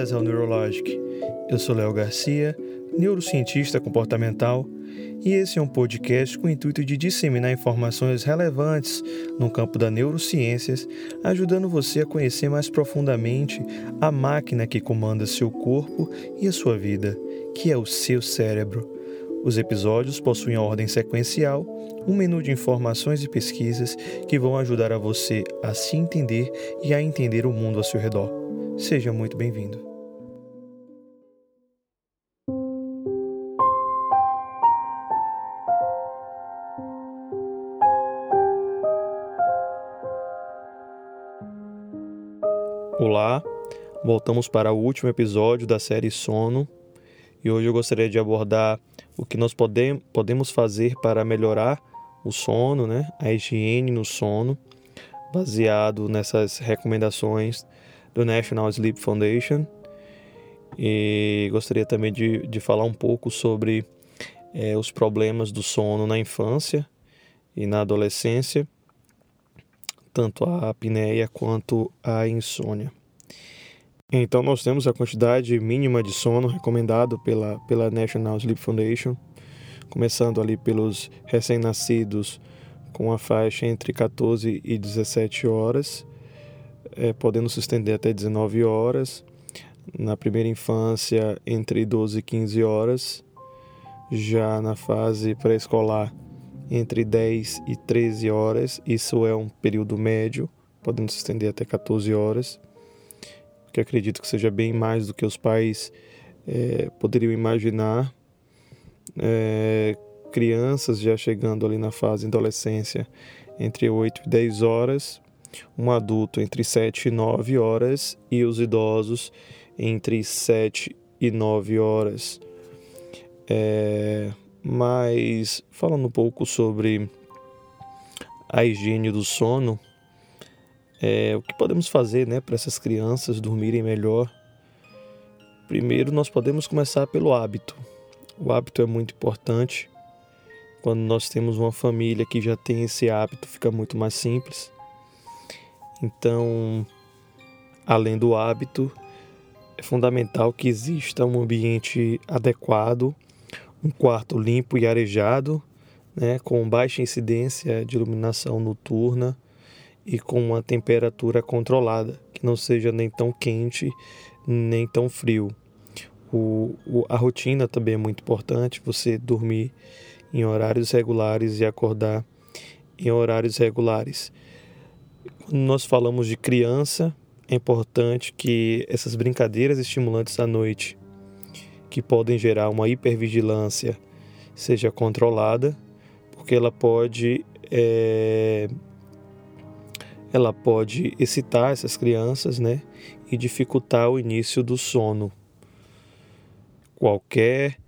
Bem-vindas ao Neurologic. Eu sou Léo Garcia, neurocientista comportamental, e esse é um podcast com o intuito de disseminar informações relevantes no campo da neurociências, ajudando você a conhecer mais profundamente a máquina que comanda seu corpo e a sua vida, que é o seu cérebro. Os episódios possuem ordem sequencial, um menu de informações e pesquisas que vão ajudar a você a se entender e a entender o mundo ao seu redor. Seja muito bem-vindo. Olá, voltamos para o último episódio da série Sono e hoje eu gostaria de abordar o que nós podem, podemos fazer para melhorar o sono, né? a higiene no sono, baseado nessas recomendações do National Sleep Foundation. E gostaria também de, de falar um pouco sobre é, os problemas do sono na infância e na adolescência, tanto a apneia quanto a insônia. Então, nós temos a quantidade mínima de sono recomendado pela, pela National Sleep Foundation, começando ali pelos recém-nascidos com a faixa entre 14 e 17 horas é, podendo se estender até 19 horas. Na primeira infância, entre 12 e 15 horas. Já na fase pré-escolar, entre 10 e 13 horas. Isso é um período médio, podendo se estender até 14 horas. Que acredito que seja bem mais do que os pais é, poderiam imaginar. É, crianças já chegando ali na fase adolescência entre 8 e 10 horas, um adulto entre 7 e 9 horas e os idosos entre 7 e 9 horas. É, mas falando um pouco sobre a higiene do sono, é, o que podemos fazer né, para essas crianças dormirem melhor? Primeiro, nós podemos começar pelo hábito. O hábito é muito importante. Quando nós temos uma família que já tem esse hábito, fica muito mais simples. Então, além do hábito, é fundamental que exista um ambiente adequado, um quarto limpo e arejado, né, com baixa incidência de iluminação noturna e com uma temperatura controlada, que não seja nem tão quente nem tão frio. O, o, a rotina também é muito importante, você dormir em horários regulares e acordar em horários regulares. Quando nós falamos de criança, é importante que essas brincadeiras estimulantes à noite, que podem gerar uma hipervigilância, seja controlada, porque ela pode é, ela pode excitar essas crianças, né, e dificultar o início do sono. Qualquer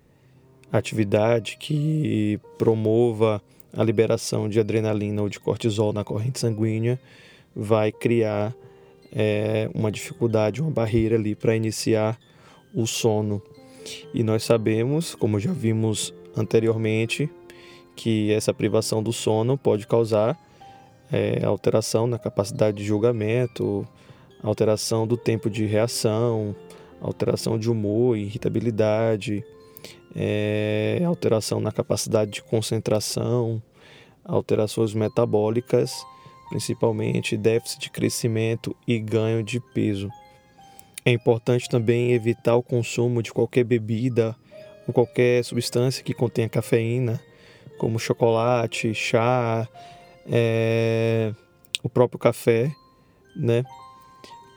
atividade que promova a liberação de adrenalina ou de cortisol na corrente sanguínea vai criar é, uma dificuldade, uma barreira ali para iniciar o sono. E nós sabemos, como já vimos anteriormente, que essa privação do sono pode causar é, alteração na capacidade de julgamento, alteração do tempo de reação, alteração de humor, irritabilidade, é, alteração na capacidade de concentração, alterações metabólicas principalmente déficit de crescimento e ganho de peso. É importante também evitar o consumo de qualquer bebida ou qualquer substância que contenha cafeína, como chocolate, chá, é, o próprio café, né?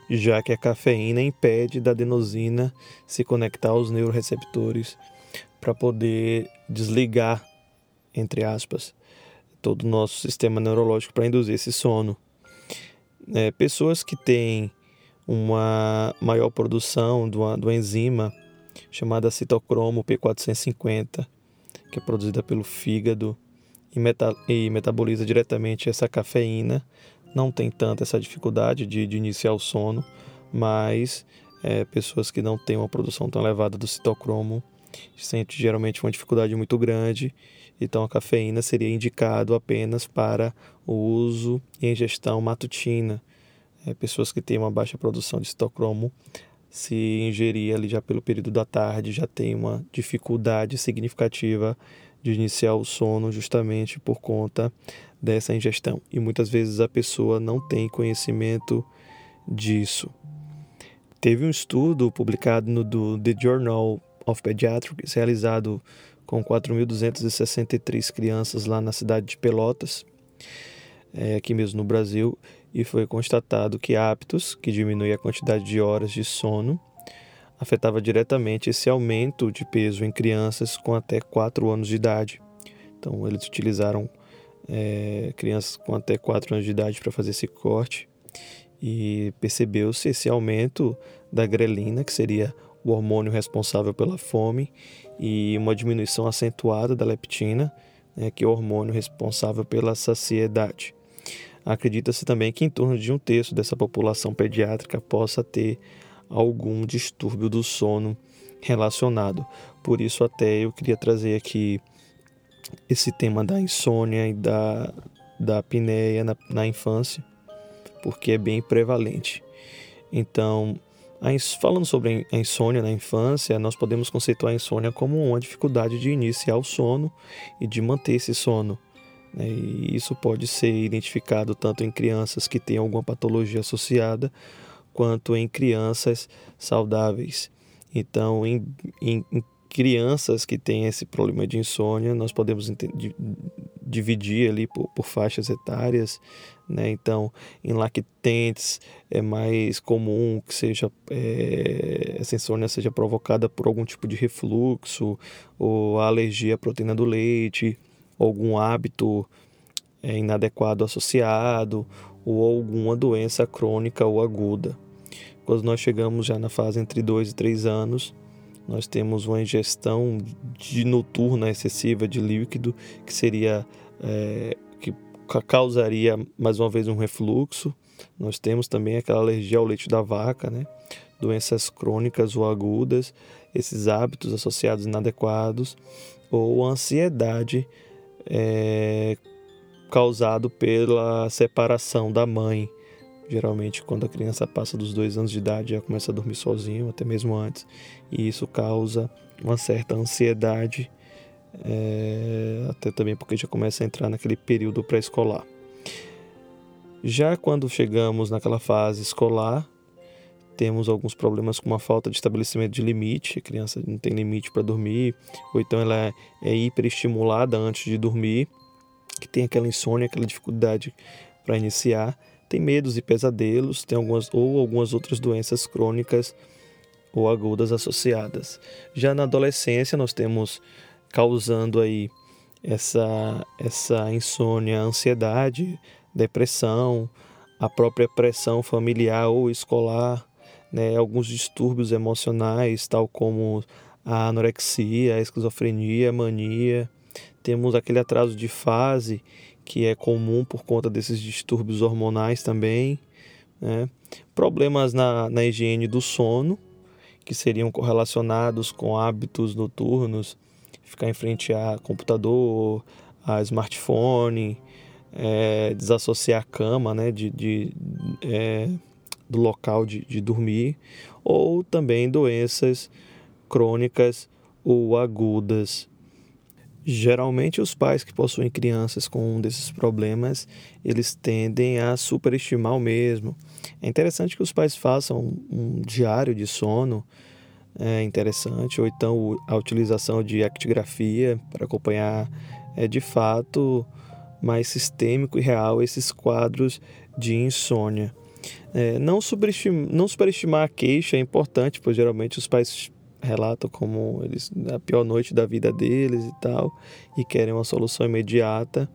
Já que a cafeína impede da adenosina se conectar aos neuroreceptores para poder desligar, entre aspas, todo o nosso sistema neurológico para induzir esse sono. É, pessoas que têm uma maior produção de uma, de uma enzima chamada citocromo P450, que é produzida pelo fígado e, meta, e metaboliza diretamente essa cafeína, não tem tanta essa dificuldade de, de iniciar o sono, mas é, pessoas que não têm uma produção tão elevada do citocromo sentem geralmente uma dificuldade muito grande então a cafeína seria indicado apenas para o uso e ingestão matutina. É, pessoas que têm uma baixa produção de citocromo se ingerir ali já pelo período da tarde, já tem uma dificuldade significativa de iniciar o sono justamente por conta dessa ingestão. E muitas vezes a pessoa não tem conhecimento disso. Teve um estudo publicado no do The Journal of Pediatrics, realizado com 4.263 crianças lá na cidade de Pelotas, é, aqui mesmo no Brasil, e foi constatado que hábitos que diminuem a quantidade de horas de sono afetava diretamente esse aumento de peso em crianças com até 4 anos de idade. Então, eles utilizaram é, crianças com até 4 anos de idade para fazer esse corte e percebeu-se esse aumento da grelina, que seria o hormônio responsável pela fome, e uma diminuição acentuada da leptina, né, que é o hormônio responsável pela saciedade. Acredita-se também que em torno de um terço dessa população pediátrica possa ter algum distúrbio do sono relacionado. Por isso, até eu queria trazer aqui esse tema da insônia e da, da apneia na, na infância, porque é bem prevalente. Então, falando sobre a insônia na infância, nós podemos conceituar a insônia como uma dificuldade de iniciar o sono e de manter esse sono. Né? E isso pode ser identificado tanto em crianças que têm alguma patologia associada, quanto em crianças saudáveis. Então, em, em, em crianças que têm esse problema de insônia, nós podemos dividir ali por, por faixas etárias, né? Então, em lactentes é mais comum que seja é, essa insônia seja provocada por algum tipo de refluxo ou alergia à proteína do leite, algum hábito é, inadequado associado ou alguma doença crônica ou aguda. Quando nós chegamos já na fase entre 2 e 3 anos, nós temos uma ingestão de noturna excessiva de líquido, que seria é, que causaria mais uma vez um refluxo. Nós temos também aquela alergia ao leite da vaca, né? doenças crônicas ou agudas, esses hábitos associados inadequados, ou ansiedade é, causado pela separação da mãe Geralmente, quando a criança passa dos dois anos de idade, já começa a dormir sozinho, até mesmo antes, e isso causa uma certa ansiedade, é, até também porque já começa a entrar naquele período pré-escolar. Já quando chegamos naquela fase escolar, temos alguns problemas com uma falta de estabelecimento de limite, a criança não tem limite para dormir, ou então ela é, é hiperestimulada antes de dormir, que tem aquela insônia, aquela dificuldade para iniciar tem medos e pesadelos, tem algumas ou algumas outras doenças crônicas ou agudas associadas. Já na adolescência nós temos causando aí essa essa insônia, ansiedade, depressão, a própria pressão familiar ou escolar, né, alguns distúrbios emocionais, tal como a anorexia, a esquizofrenia, a mania. Temos aquele atraso de fase que é comum por conta desses distúrbios hormonais também. Né? Problemas na, na higiene do sono, que seriam correlacionados com hábitos noturnos, ficar em frente a computador, a smartphone, é, desassociar a cama né, de, de é, do local de, de dormir, ou também doenças crônicas ou agudas Geralmente os pais que possuem crianças com um desses problemas, eles tendem a superestimar o mesmo. É interessante que os pais façam um diário de sono, é interessante, ou então a utilização de actigrafia para acompanhar é, de fato mais sistêmico e real esses quadros de insônia. É, não, superestimar, não superestimar a queixa é importante, pois geralmente os pais relatam como eles a pior noite da vida deles e tal e querem uma solução imediata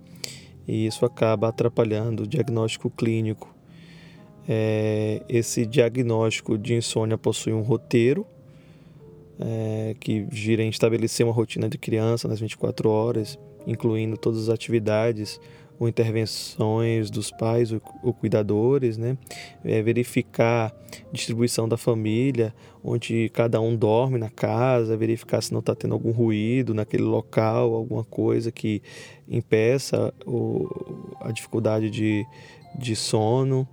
e isso acaba atrapalhando o diagnóstico clínico. É, esse diagnóstico de insônia possui um roteiro é, que gira em estabelecer uma rotina de criança nas 24 horas, incluindo todas as atividades ou intervenções dos pais ou, cuidadores, né? É verificar distribuição da família, onde cada um dorme na casa, verificar se não está tendo algum ruído naquele local, alguma coisa que impeça a dificuldade de, de sono,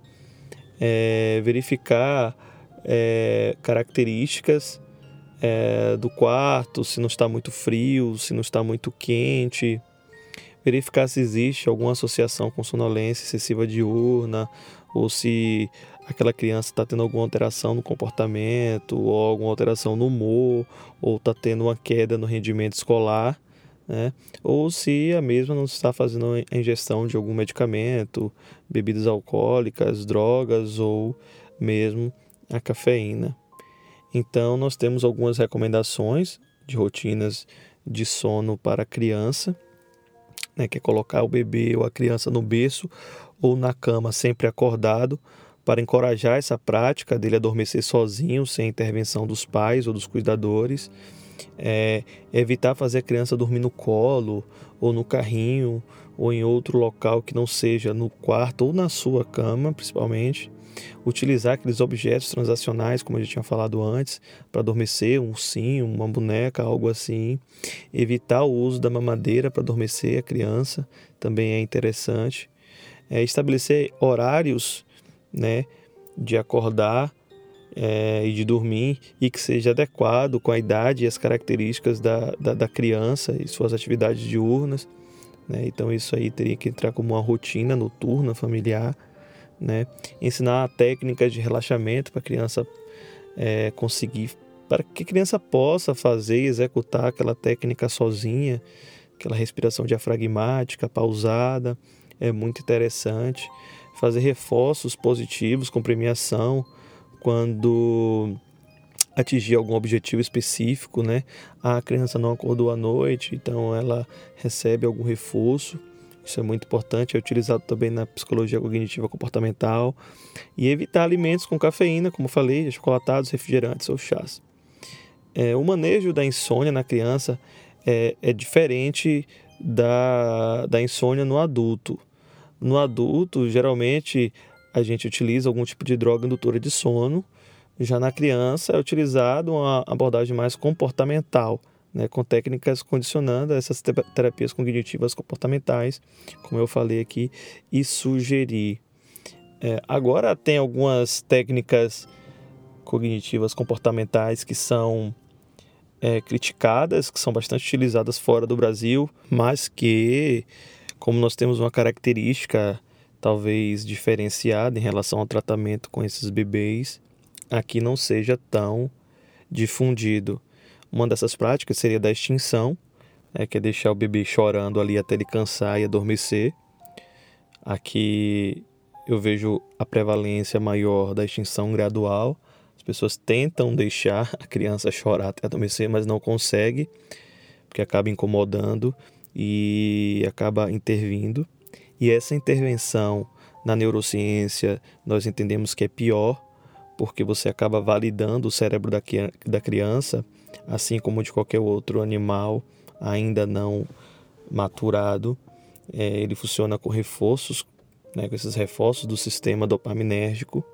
é, verificar é, características é, do quarto, se não está muito frio, se não está muito quente, verificar se existe alguma associação com sonolência excessiva diurna ou se aquela criança está tendo alguma alteração no comportamento ou alguma alteração no humor ou está tendo uma queda no rendimento escolar, né? ou se a mesma não está fazendo a ingestão de algum medicamento, bebidas alcoólicas, drogas ou mesmo a cafeína. Então, nós temos algumas recomendações de rotinas de sono para criança, né, que é colocar o bebê ou a criança no berço ou na cama sempre acordado, para encorajar essa prática dele adormecer sozinho, sem intervenção dos pais ou dos cuidadores. É, evitar fazer a criança dormir no colo ou no carrinho ou em outro local que não seja no quarto ou na sua cama, principalmente utilizar aqueles objetos transacionais, como eu já tinha falado antes, para adormecer, um ursinho, uma boneca, algo assim. Evitar o uso da mamadeira para adormecer a criança, também é interessante. É estabelecer horários né, de acordar é, e de dormir e que seja adequado com a idade e as características da, da, da criança e suas atividades diurnas. Né? Então, isso aí teria que entrar como uma rotina noturna familiar né? Ensinar técnicas de relaxamento para a criança é, conseguir, para que a criança possa fazer, executar aquela técnica sozinha, aquela respiração diafragmática, pausada, é muito interessante. Fazer reforços positivos com premiação quando atingir algum objetivo específico, né? A criança não acordou à noite, então ela recebe algum reforço isso é muito importante, é utilizado também na psicologia cognitiva comportamental. E evitar alimentos com cafeína, como falei, chocolatados, refrigerantes ou chás. É, o manejo da insônia na criança é, é diferente da, da insônia no adulto. No adulto, geralmente, a gente utiliza algum tipo de droga indutora de sono. Já na criança, é utilizado uma abordagem mais comportamental né, com técnicas condicionando essas terapias cognitivas comportamentais, como eu falei aqui, e sugerir. É, agora tem algumas técnicas cognitivas comportamentais que são é, criticadas, que são bastante utilizadas fora do Brasil, mas que, como nós temos uma característica talvez diferenciada em relação ao tratamento com esses bebês, aqui não seja tão difundido. Uma dessas práticas seria da extinção, né, que é deixar o bebê chorando ali até ele cansar e adormecer. Aqui eu vejo a prevalência maior da extinção gradual. As pessoas tentam deixar a criança chorar até adormecer, mas não consegue, porque acaba incomodando e acaba intervindo. E essa intervenção na neurociência nós entendemos que é pior, porque você acaba validando o cérebro da criança assim como de qualquer outro animal ainda não maturado. É, ele funciona com reforços, né, com esses reforços do sistema dopaminérgico.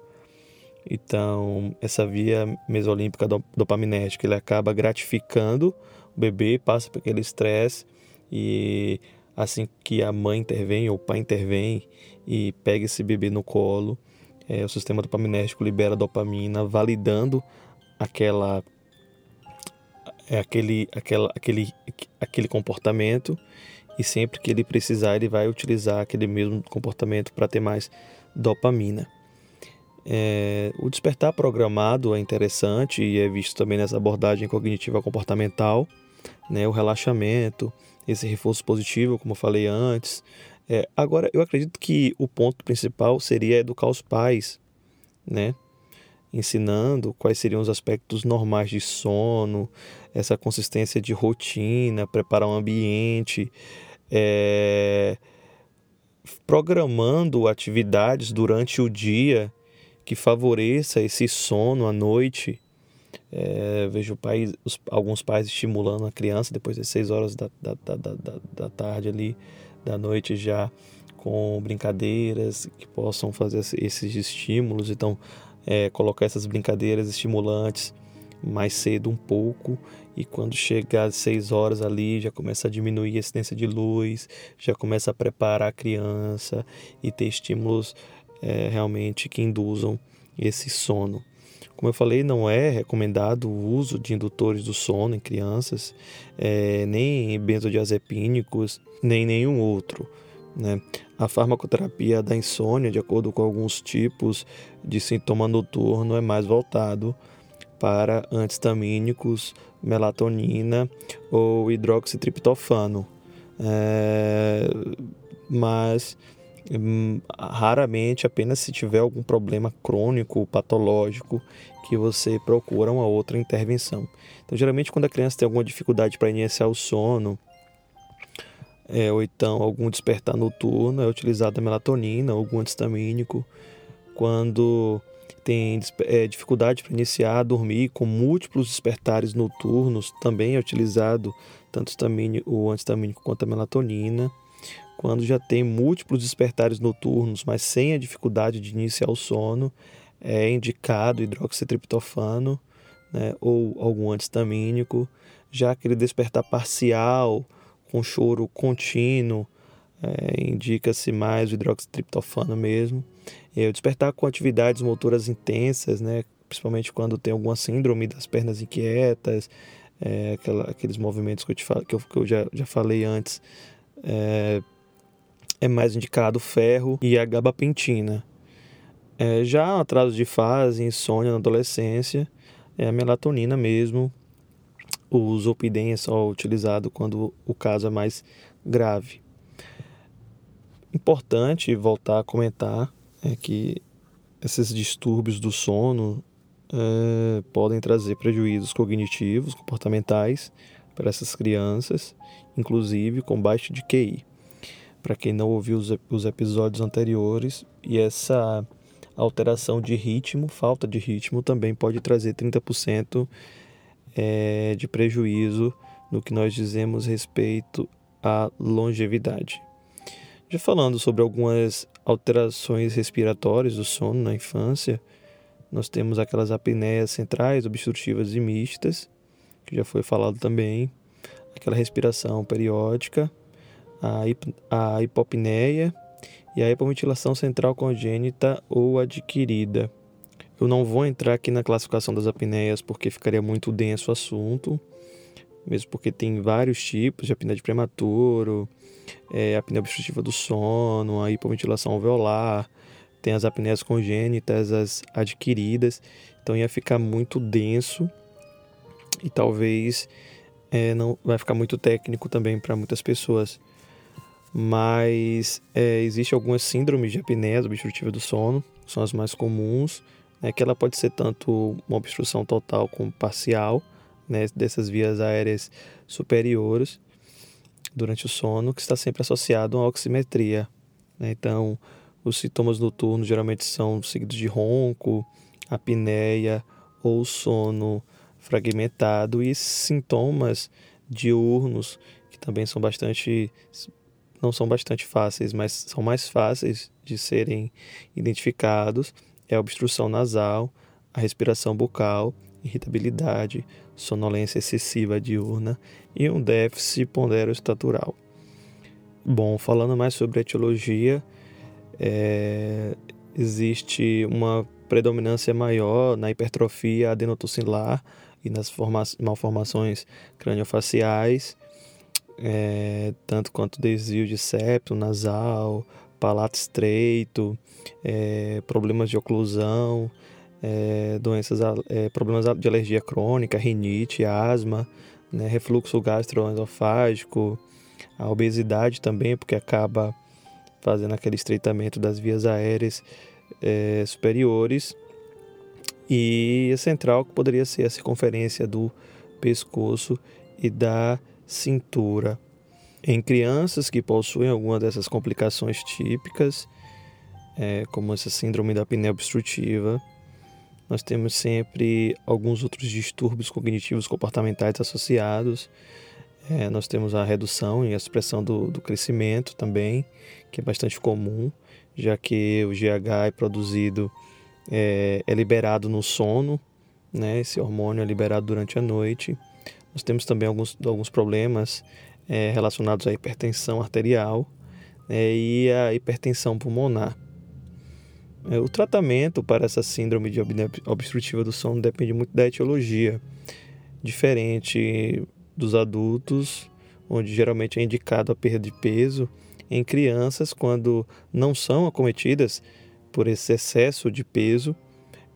Então, essa via mesolímpica dopaminérgica ele acaba gratificando o bebê, passa por aquele estresse e assim que a mãe intervém ou o pai intervém e pega esse bebê no colo, é, o sistema dopaminérgico libera dopamina, validando aquela é aquele, aquela, aquele, aquele comportamento e sempre que ele precisar ele vai utilizar aquele mesmo comportamento para ter mais dopamina. É, o despertar programado é interessante e é visto também nessa abordagem cognitiva comportamental, né, o relaxamento, esse reforço positivo, como eu falei antes. É, agora, eu acredito que o ponto principal seria educar os pais, né, ensinando quais seriam os aspectos normais de sono, essa consistência de rotina, preparar um ambiente, é, programando atividades durante o dia que favoreça esse sono à noite. É, vejo pais, os, alguns pais estimulando a criança depois das 6 horas da, da, da, da, da tarde ali, da noite já, com brincadeiras que possam fazer esses estímulos. Então, é, colocar essas brincadeiras estimulantes mais cedo um pouco e quando chega às 6 horas ali já começa a diminuir a incidência de luz, já começa a preparar a criança e ter estímulos é, realmente que induzam esse sono. Como eu falei, não é recomendado o uso de indutores do sono em crianças, é, nem benzodiazepínicos, nem nenhum outro. Né? A farmacoterapia da insônia, de acordo com alguns tipos de sintoma noturno, é mais voltado para antistamínicos, melatonina ou hidroxitriptofano. É, mas hum, raramente, apenas se tiver algum problema crônico, patológico, que você procura uma outra intervenção. Então, geralmente, quando a criança tem alguma dificuldade para iniciar o sono, é, ou então algum despertar noturno, é utilizada a melatonina, algum antistamínico. Quando tem é, dificuldade para iniciar a dormir com múltiplos despertares noturnos, também é utilizado tanto o antistamínico quanto a melatonina. Quando já tem múltiplos despertares noturnos, mas sem a dificuldade de iniciar o sono, é indicado hidroxitriptofano né, ou algum antistamínico. Já aquele despertar parcial, com choro contínuo, é, indica-se mais o hidroxitriptofano mesmo. E o despertar com atividades motoras intensas, né, principalmente quando tem alguma síndrome das pernas inquietas, é, aquela, aqueles movimentos que eu, te, que eu, que eu já, já falei antes, é, é mais indicado ferro e a gabapentina. É, já atraso de fase, insônia na adolescência, é a melatonina mesmo. O zolpidem é só utilizado quando o caso é mais grave. Importante voltar a comentar é que esses distúrbios do sono é, podem trazer prejuízos cognitivos, comportamentais para essas crianças, inclusive com baixo de QI. Para quem não ouviu os, os episódios anteriores, e essa alteração de ritmo, falta de ritmo, também pode trazer 30% é, de prejuízo no que nós dizemos respeito à longevidade. Já falando sobre algumas alterações respiratórias do sono na infância, nós temos aquelas apneias centrais, obstrutivas e mistas, que já foi falado também, aquela respiração periódica, a, hip, a hipopneia e a hipoventilação central congênita ou adquirida. Eu não vou entrar aqui na classificação das apneias porque ficaria muito denso o assunto, mesmo porque tem vários tipos de apneia de prematuro, é, apneia obstrutiva do sono, a hipoventilação alveolar, tem as apneias congênitas, as adquiridas, então ia ficar muito denso e talvez é, não vai ficar muito técnico também para muitas pessoas. Mas é, existe algumas síndromes de apneia obstrutiva do sono, são as mais comuns, né, que ela pode ser tanto uma obstrução total como parcial, né, dessas vias aéreas superiores durante o sono, que está sempre associado a uma oximetria. Né? Então, os sintomas noturnos geralmente são seguidos de ronco, apneia ou sono fragmentado e sintomas diurnos que também são bastante não são bastante fáceis, mas são mais fáceis de serem identificados é a obstrução nasal, a respiração bucal, irritabilidade, sonolência excessiva diurna e um déficit ponderoestatural. Bom, falando mais sobre a etiologia, é, existe uma predominância maior na hipertrofia adenotocilar e nas malformações craniofaciais, é, tanto quanto desvio de septo nasal, palato estreito, é, problemas de oclusão, é, doenças, é, problemas de alergia crônica, rinite, asma, né, refluxo gastroesofágico, a obesidade também, porque acaba fazendo aquele estreitamento das vias aéreas é, superiores, e a central, que poderia ser a circunferência do pescoço e da cintura. Em crianças que possuem alguma dessas complicações típicas, é, como essa síndrome da apneia obstrutiva, nós temos sempre alguns outros distúrbios cognitivos comportamentais associados. É, nós temos a redução e a supressão do, do crescimento também, que é bastante comum, já que o GH é produzido, é, é liberado no sono, né? esse hormônio é liberado durante a noite. Nós temos também alguns, alguns problemas é, relacionados à hipertensão arterial é, e à hipertensão pulmonar. É, o tratamento para essa síndrome de obstrutiva do sono depende muito da etiologia, diferente dos adultos, onde geralmente é indicado a perda de peso, em crianças, quando não são acometidas por esse excesso de peso,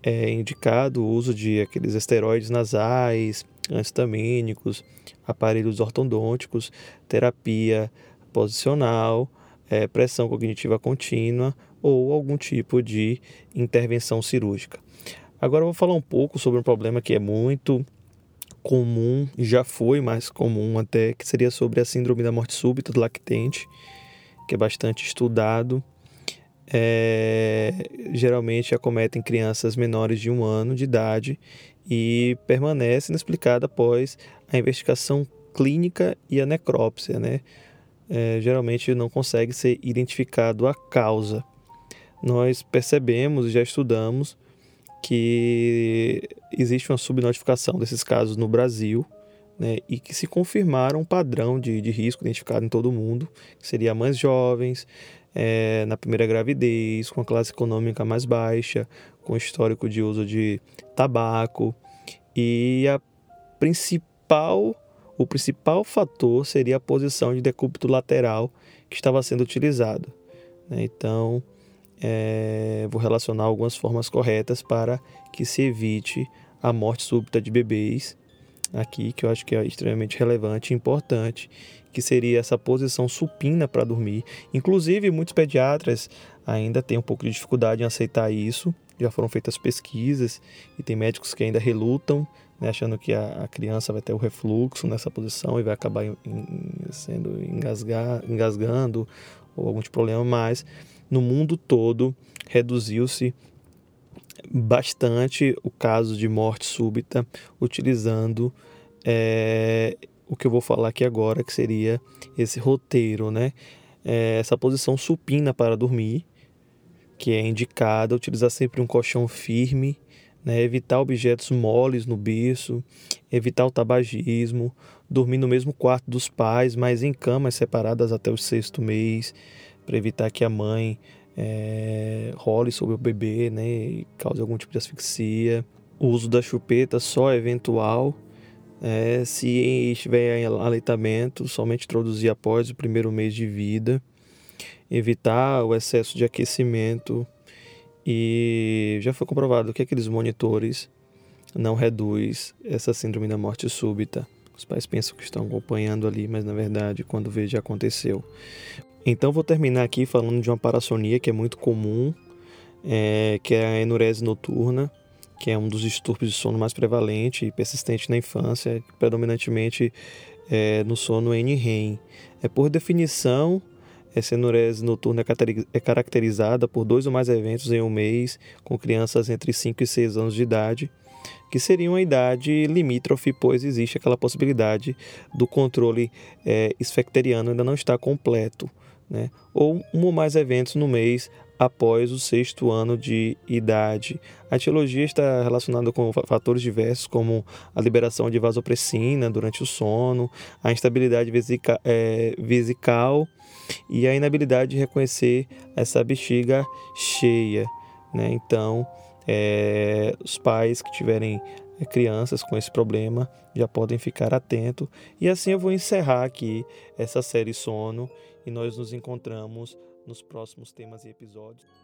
é indicado o uso de aqueles esteroides nasais, antistamínicos, aparelhos ortodônticos, terapia posicional, é, pressão cognitiva contínua ou algum tipo de intervenção cirúrgica. Agora eu vou falar um pouco sobre um problema que é muito comum, já foi mais comum até, que seria sobre a síndrome da morte súbita do lactente, que é bastante estudado. É, geralmente acometem crianças menores de um ano de idade e permanece inexplicada após a investigação clínica e a necrópsia, né? É, geralmente não consegue ser identificado a causa nós percebemos e já estudamos que existe uma subnotificação desses casos no Brasil né, e que se confirmaram um padrão de, de risco identificado em todo o mundo, que seria mães jovens, é, na primeira gravidez, com a classe econômica mais baixa, com histórico de uso de tabaco e a principal o principal fator seria a posição de decúbito lateral que estava sendo utilizado. Né? Então, é, vou relacionar algumas formas corretas para que se evite a morte súbita de bebês aqui, que eu acho que é extremamente relevante e importante, que seria essa posição supina para dormir. Inclusive, muitos pediatras ainda têm um pouco de dificuldade em aceitar isso. Já foram feitas pesquisas e tem médicos que ainda relutam, né, achando que a, a, criança vai ter o refluxo nessa posição e vai acabar em, em, sendo engasgar, engasgando ou algum tipo de problema, mas no mundo todo reduziu-se bastante o caso de morte súbita utilizando é, o que eu vou falar aqui agora, que seria esse roteiro, né? É, essa posição supina para dormir, que é indicada, utilizar sempre um colchão firme, né? evitar objetos moles no berço, evitar o tabagismo, dormir no mesmo quarto dos pais, mas em camas separadas até o sexto mês, para evitar que a mãe é, role sobre o bebê né, cause algum tipo de asfixia. O uso da chupeta só eventual. É, se estiver em aleitamento, somente introduzir após o primeiro mês de vida. Evitar o excesso de aquecimento. E já foi comprovado que aqueles monitores não reduz essa síndrome da morte súbita. Os pais pensam que estão acompanhando ali, mas na verdade, quando vê, já aconteceu. Então vou terminar aqui falando de uma parassonia que é muito comum, é, que é a enurese noturna, que é um dos distúrbios de sono mais prevalente e persistente na infância, predominantemente é, no sono N-REM. É por definição, essa enurese noturna é caracterizada por dois ou mais eventos em um mês com crianças entre 5 e 6 anos de idade, que seria uma idade limítrofe, pois existe aquela possibilidade do controle é, esfecteriano ainda não estar completo né? ou um ou mais eventos no mês após o sexto ano de idade. A etiologia está relacionada com fatores diversos, como a liberação de vasopressina durante o sono, a instabilidade vesica, é, vesical e a inabilidade de reconhecer essa bexiga cheia. Né? Então, é, os pais que tiverem é, crianças com esse problema já podem ficar atentos. E assim eu vou encerrar aqui essa série Sono e nós nos encontramos nos próximos temas e episódios.